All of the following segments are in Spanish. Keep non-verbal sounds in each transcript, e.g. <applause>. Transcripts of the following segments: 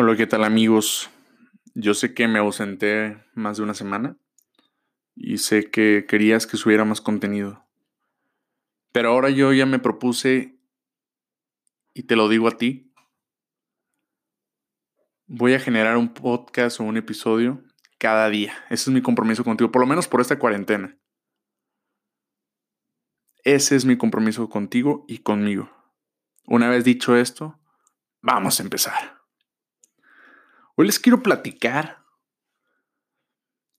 Hola, ¿qué tal amigos? Yo sé que me ausenté más de una semana y sé que querías que subiera más contenido. Pero ahora yo ya me propuse, y te lo digo a ti, voy a generar un podcast o un episodio cada día. Ese es mi compromiso contigo, por lo menos por esta cuarentena. Ese es mi compromiso contigo y conmigo. Una vez dicho esto, vamos a empezar. Hoy les quiero platicar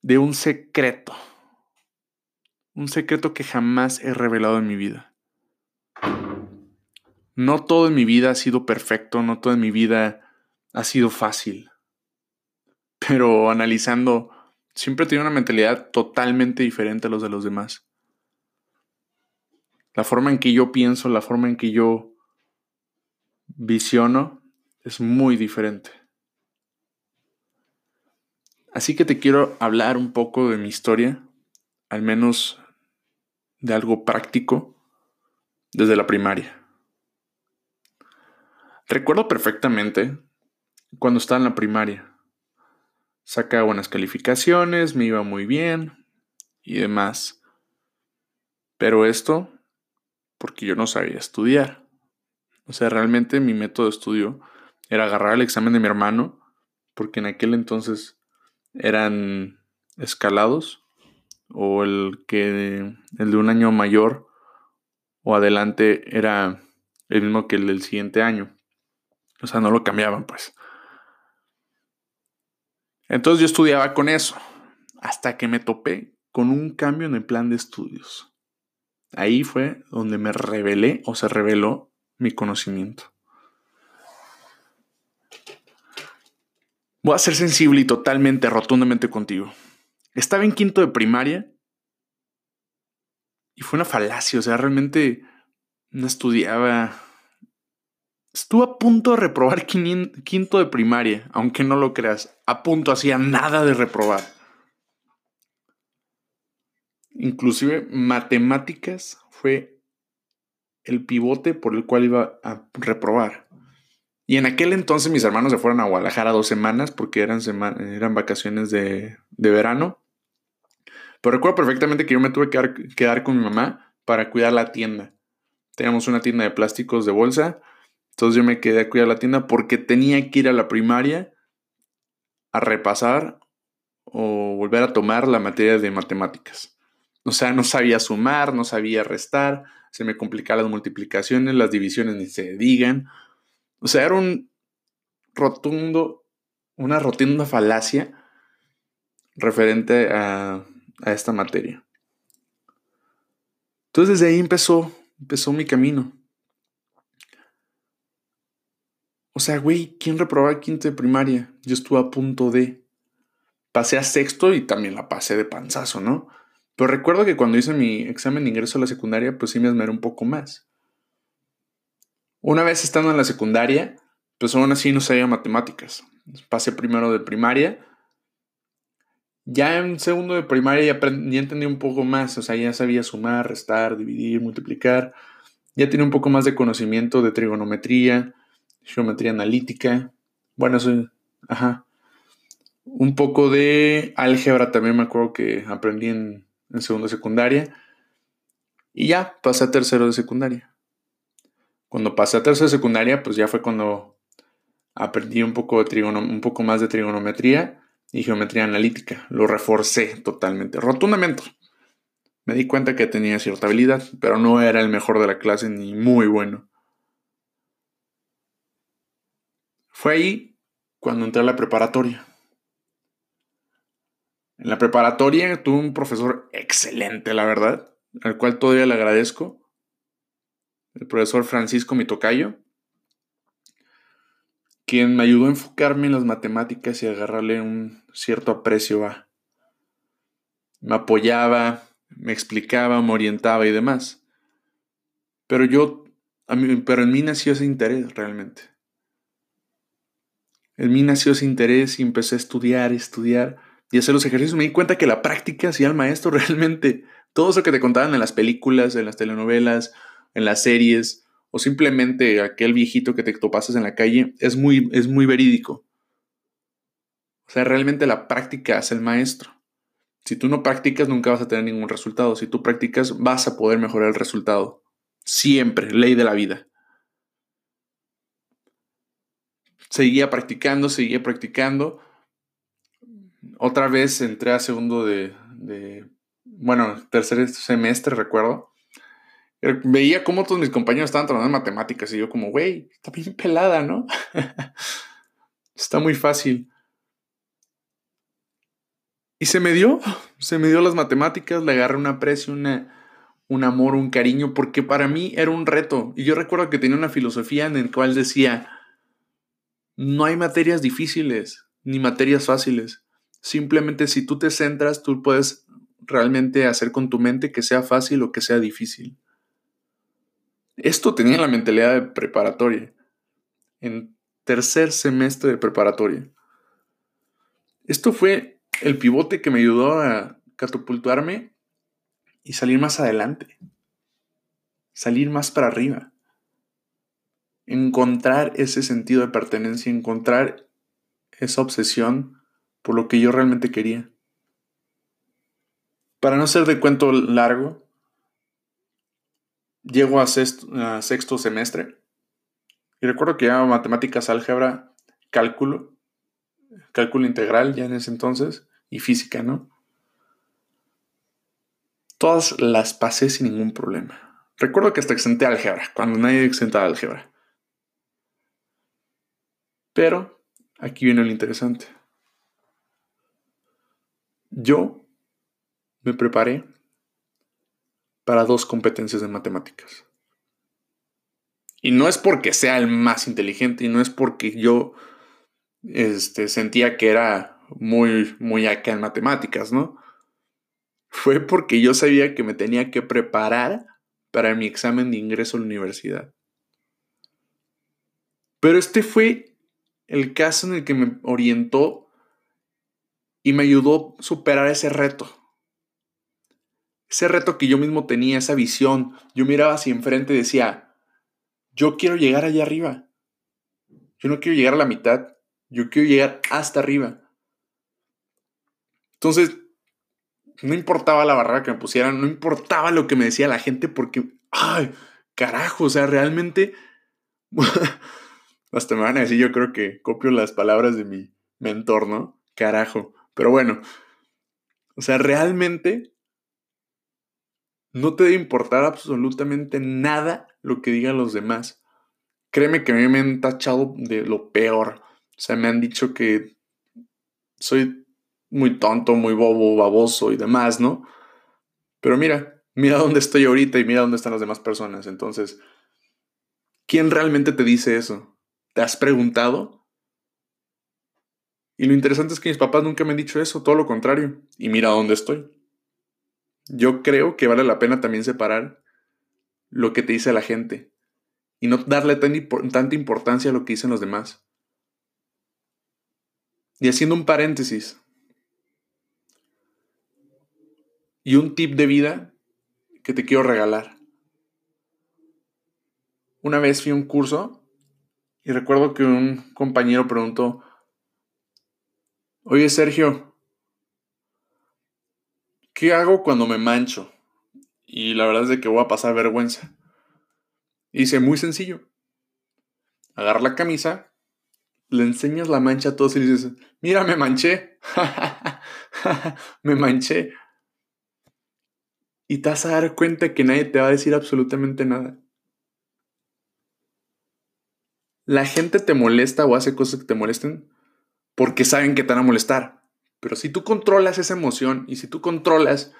de un secreto. Un secreto que jamás he revelado en mi vida. No todo en mi vida ha sido perfecto, no todo en mi vida ha sido fácil. Pero analizando, siempre he tenido una mentalidad totalmente diferente a los de los demás. La forma en que yo pienso, la forma en que yo visiono es muy diferente. Así que te quiero hablar un poco de mi historia, al menos de algo práctico, desde la primaria. Recuerdo perfectamente cuando estaba en la primaria. Sacaba buenas calificaciones, me iba muy bien y demás. Pero esto porque yo no sabía estudiar. O sea, realmente mi método de estudio era agarrar el examen de mi hermano, porque en aquel entonces eran escalados o el que el de un año mayor o adelante era el mismo que el del siguiente año. O sea, no lo cambiaban, pues. Entonces yo estudiaba con eso, hasta que me topé con un cambio en el plan de estudios. Ahí fue donde me revelé o se reveló mi conocimiento. Voy a ser sensible y totalmente, rotundamente contigo. Estaba en quinto de primaria y fue una falacia, o sea, realmente no estudiaba. Estuve a punto de reprobar quinto de primaria, aunque no lo creas. A punto, hacía nada de reprobar. Inclusive matemáticas fue el pivote por el cual iba a reprobar. Y en aquel entonces mis hermanos se fueron a Guadalajara dos semanas porque eran, eran vacaciones de, verano. Pero recuerdo perfectamente que yo me tuve que quedar, con mi mamá para cuidar la tienda. Teníamos una tienda de plásticos de bolsa. Entonces yo me quedé a cuidar la tienda porque tenía que ir a la primaria a repasar o volver a tomar la materia de matemáticas. O sea, no sabía sumar, no sabía restar, se me complicaban las multiplicaciones, las divisiones ni se digan. O sea, era un rotundo, una rotunda falacia referente a, a esta materia. Entonces desde ahí empezó, empezó mi camino. O sea, güey, ¿quién reprobaba quinto de primaria? Yo estuve a punto de. Pasé a sexto y también la pasé de panzazo, ¿no? Pero recuerdo que cuando hice mi examen de ingreso a la secundaria, pues sí me esmeré un poco más. Una vez estando en la secundaria, pues aún así no sabía matemáticas. Pasé primero de primaria. Ya en segundo de primaria ya, entendí un poco más, o sea, ya sabía sumar, restar, dividir, multiplicar. Ya tenía un poco más de conocimiento de trigonometría, geometría analítica. Bueno, eso, ajá. Un poco de álgebra también me acuerdo que aprendí en, en segundo de secundaria. Y ya, pasé a tercero de secundaria. Cuando pasé a tercera secundaria, pues ya fue cuando aprendí un poco, de un poco más de trigonometría y geometría analítica. Lo reforcé totalmente, rotundamente. Me di cuenta que tenía cierta habilidad, pero no era el mejor de la clase ni muy bueno. Fue ahí cuando entré a la preparatoria. En la preparatoria tuve un profesor excelente, la verdad, al cual todavía le agradezco el profesor Francisco Mitocayo, quien me ayudó a enfocarme en las matemáticas y agarrarle un cierto aprecio a. Me apoyaba, me explicaba, me orientaba y demás. Pero yo, a mí, pero en mí nació ese interés realmente. En mí nació ese interés y empecé a estudiar, estudiar y hacer los ejercicios. Me di cuenta que la práctica hacía al maestro <laughs> realmente. Todo eso que te contaban en las películas, en las telenovelas en las series o simplemente aquel viejito que te topases en la calle es muy, es muy verídico. O sea, realmente la práctica es el maestro. Si tú no practicas, nunca vas a tener ningún resultado. Si tú practicas, vas a poder mejorar el resultado. Siempre, ley de la vida. Seguía practicando, seguía practicando. Otra vez entré a segundo de, de bueno, tercer semestre, recuerdo. Veía cómo todos mis compañeros estaban trabajando en matemáticas y yo como, güey, está bien pelada, ¿no? <laughs> está muy fácil. Y se me dio, se me dio las matemáticas, le agarré un aprecio, un amor, un cariño, porque para mí era un reto. Y yo recuerdo que tenía una filosofía en la cual decía, no hay materias difíciles ni materias fáciles. Simplemente si tú te centras, tú puedes realmente hacer con tu mente que sea fácil o que sea difícil. Esto tenía la mentalidad de preparatoria, en tercer semestre de preparatoria. Esto fue el pivote que me ayudó a catapultarme y salir más adelante. Salir más para arriba. Encontrar ese sentido de pertenencia, encontrar esa obsesión por lo que yo realmente quería. Para no ser de cuento largo, llego a sexto, semestre y recuerdo que ya matemáticas, álgebra, cálculo, cálculo integral ya en ese entonces, y física, ¿no? Todas las pasé sin ningún problema. Recuerdo que hasta exenté álgebra, cuando nadie exenta álgebra. Pero aquí viene lo interesante. Yo me preparé para dos competencias de matemáticas. Y no es porque sea el más inteligente y no es porque yo este, sentía que era muy, muy acá en matemáticas, ¿no? Fue porque yo sabía que me tenía que preparar para mi examen de ingreso a la universidad. Pero este fue el caso en el que me orientó y me ayudó a superar ese reto. Ese reto que yo mismo tenía, esa visión. Yo miraba hacia enfrente y decía, yo quiero llegar allá arriba. Yo no quiero llegar a la mitad, yo quiero llegar hasta arriba. Entonces, no importaba la barrera que me pusieran, no importaba lo que me decía la gente, porque, ay, carajo, o sea, realmente, <laughs> hasta me van a decir, yo creo que copio las palabras de mi mentor, ¿no? Carajo. Pero bueno, o sea, realmente no te debe importar absolutamente nada lo que digan los demás. Créeme que a mí me han tachado de lo peor. O sea, me han dicho que soy muy tonto, muy bobo, baboso y demás, ¿no? Pero mira, mira dónde estoy ahorita y mira dónde están las demás personas. Entonces, ¿quién realmente te dice eso? ¿Te has preguntado? Y lo interesante es que mis papás nunca me han dicho eso, todo lo contrario. Y mira dónde estoy. Yo creo que vale la pena también separar lo que te dice la gente y no darle tanta importancia a lo que dicen los demás. Y haciendo un paréntesis, y un tip de vida que te quiero regalar. Una vez fui a un curso y recuerdo que un compañero preguntó, oye Sergio, ¿qué hago cuando me mancho? Y la verdad es de que voy a pasar vergüenza. Hice muy sencillo. Agarra la camisa, le enseñas la mancha a todos y le dices, mira, me manché. <laughs> me manché y te vas a dar cuenta que nadie te va a decir absolutamente nada. La gente te molesta o hace cosas que te molesten porque saben que te van a molestar. Pero si tú controlas esa emoción y si tú controlas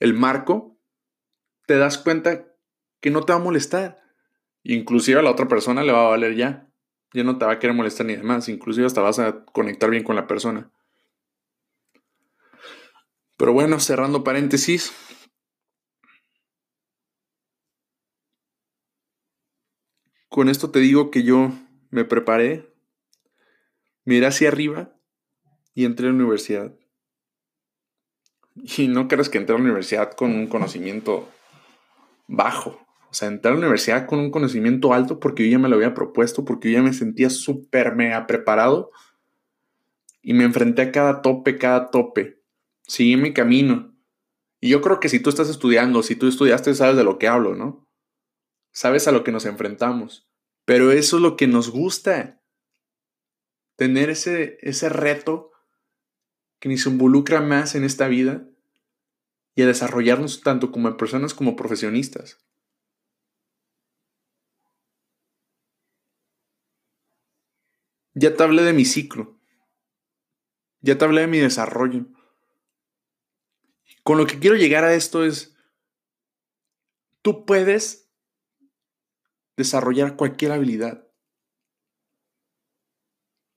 el marco, te das cuenta que no te va a molestar. Inclusive a la otra persona le va a valer ya. Ya no te va a querer molestar ni demás. Inclusive hasta vas a conectar bien con la persona. Pero bueno, cerrando paréntesis, Con esto te digo que yo me preparé, miré hacia arriba y entré a la universidad. Y no creas que entré a la universidad con un conocimiento bajo. O sea, entré a la universidad con un conocimiento alto porque yo ya me lo había propuesto, porque yo ya me sentía súper mega preparado. Y me enfrenté a cada tope, cada tope. Seguí mi camino. Y yo creo que si tú estás estudiando, si tú estudiaste, sabes de lo que hablo, ¿no? Sabes a lo que nos enfrentamos. Pero eso es lo que nos gusta. Tener ese, ese reto que nos involucra más en esta vida y a desarrollarnos tanto como personas como profesionistas. Ya te hablé de mi ciclo. Ya te hablé de mi desarrollo. Con lo que quiero llegar a esto es, tú puedes desarrollar cualquier habilidad.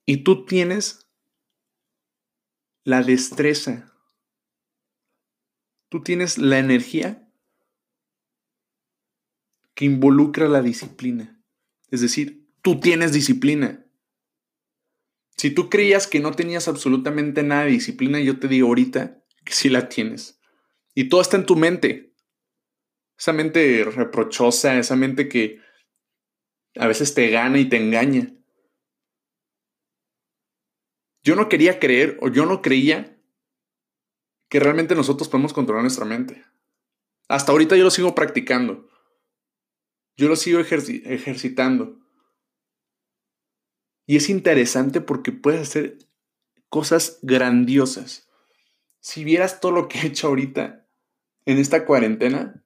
Y tú tienes la destreza. Tú tienes la energía que involucra la disciplina. Es decir, tú tienes disciplina. Si tú creías que no tenías absolutamente nada de disciplina, yo te digo ahorita que sí la tienes. Y todo está en tu mente. Esa mente reprochosa, esa mente que a veces te gana y te engaña. Yo no quería creer o yo no creía que realmente nosotros podemos controlar nuestra mente. Hasta ahorita yo lo sigo practicando. Yo lo sigo ejercitando. Y es interesante porque puedes hacer cosas grandiosas. Si vieras todo lo que he hecho ahorita en esta cuarentena,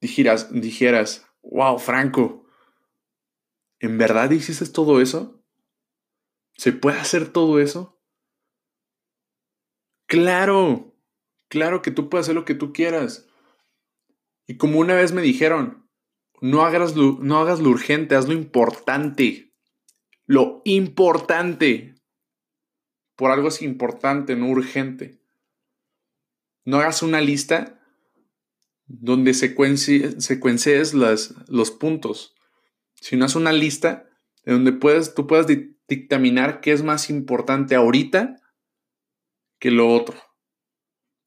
dijeras, dijeras, wow, Franco, ¿en verdad hiciste todo eso? ¿Se puede hacer todo eso? Claro, claro que tú puedes hacer lo que tú quieras. Y como una vez me dijeron, no hagas, lo, no hagas lo urgente, haz lo importante. Lo importante. Por algo es importante, no urgente. No hagas una lista donde secuencies los puntos, sino haz una lista de donde puedes, tú puedas dictaminar qué es más importante ahorita que lo otro.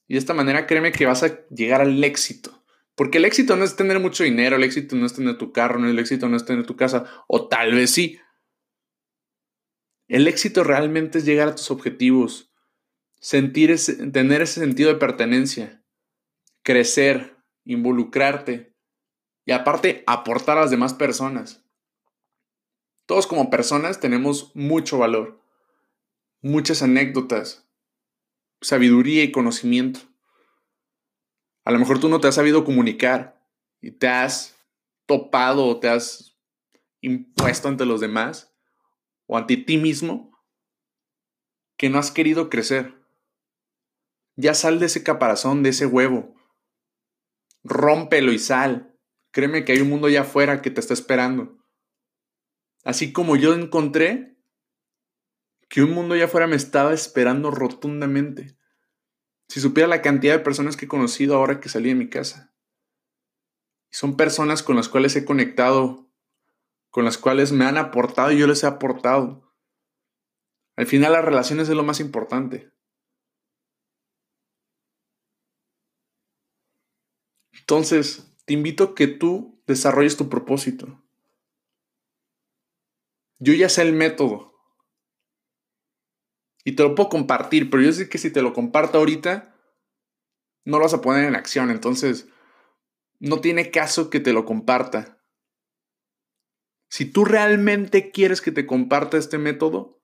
Y de esta manera créeme que vas a llegar al éxito. Porque el éxito no es tener mucho dinero, el éxito no es tener tu carro, el éxito no es tener tu casa, o tal vez sí. El éxito realmente es llegar a tus objetivos, sentir ese, tener ese sentido de pertenencia, crecer, involucrarte y aparte aportar a las demás personas. Todos como personas tenemos mucho valor, muchas anécdotas, sabiduría y conocimiento. A lo mejor tú no te has sabido comunicar y te has topado o te has impuesto ante los demás o ante ti mismo que no has querido crecer. Ya sal de ese caparazón, de ese huevo. Rómpelo y sal. Créeme que hay un mundo allá afuera que te está esperando. Así como yo encontré que un mundo allá afuera me estaba esperando rotundamente. Si supiera la cantidad de personas que he conocido ahora que salí de mi casa. son personas con las cuales he conectado, con las cuales me han aportado y yo les he aportado. Al final las relaciones es lo más importante. Entonces, te invito a que tú desarrolles tu propósito. Yo ya sé el método. Y te lo puedo compartir, pero yo sé que si te lo comparto ahorita, no lo vas a poner en acción. Entonces, no tiene caso que te lo comparta. Si tú realmente quieres que te comparta este método,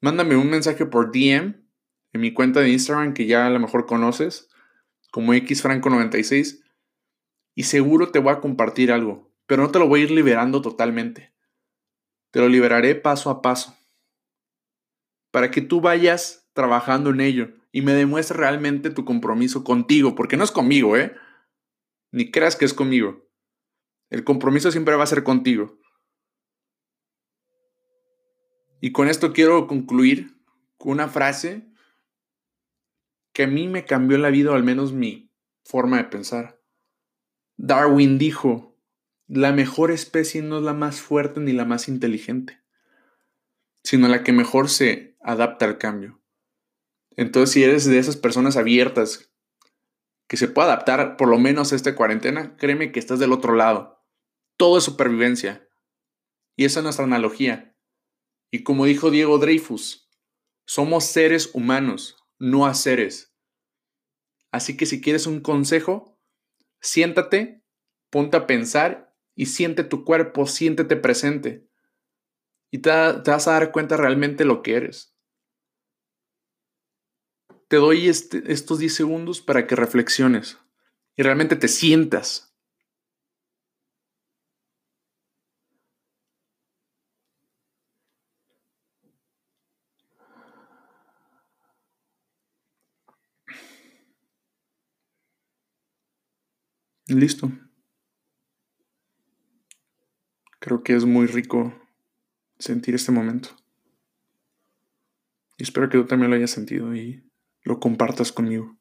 mándame un mensaje por DM en mi cuenta de Instagram que ya a lo mejor conoces, como xfranco96, y seguro te voy a compartir algo, pero no te lo voy a ir liberando totalmente. Te lo liberaré paso a paso para que tú vayas trabajando en ello y me demuestres realmente tu compromiso contigo, porque no es conmigo, ¿eh? Ni creas que es conmigo. El compromiso siempre va a ser contigo. Y con esto quiero concluir con una frase que a mí me cambió la vida, o al menos mi forma de pensar. Darwin dijo, la mejor especie no es la más fuerte ni la más inteligente, sino la que mejor se adapta al cambio. Entonces, si eres de esas personas abiertas que se puede adaptar por lo menos a esta cuarentena, créeme que estás del otro lado. Todo es supervivencia. Y esa es nuestra analogía. Y como dijo Diego Dreyfus, somos seres humanos, no a seres. Así que si quieres un consejo, siéntate, ponte a pensar y siente tu cuerpo, siéntete presente. Y te, vas a dar cuenta realmente lo que eres. Te doy este, estos 10 segundos para que reflexiones y realmente te sientas Listo. Creo que es muy rico sentir este momento. Y espero que tú también lo hayas sentido y lo compartas conmigo.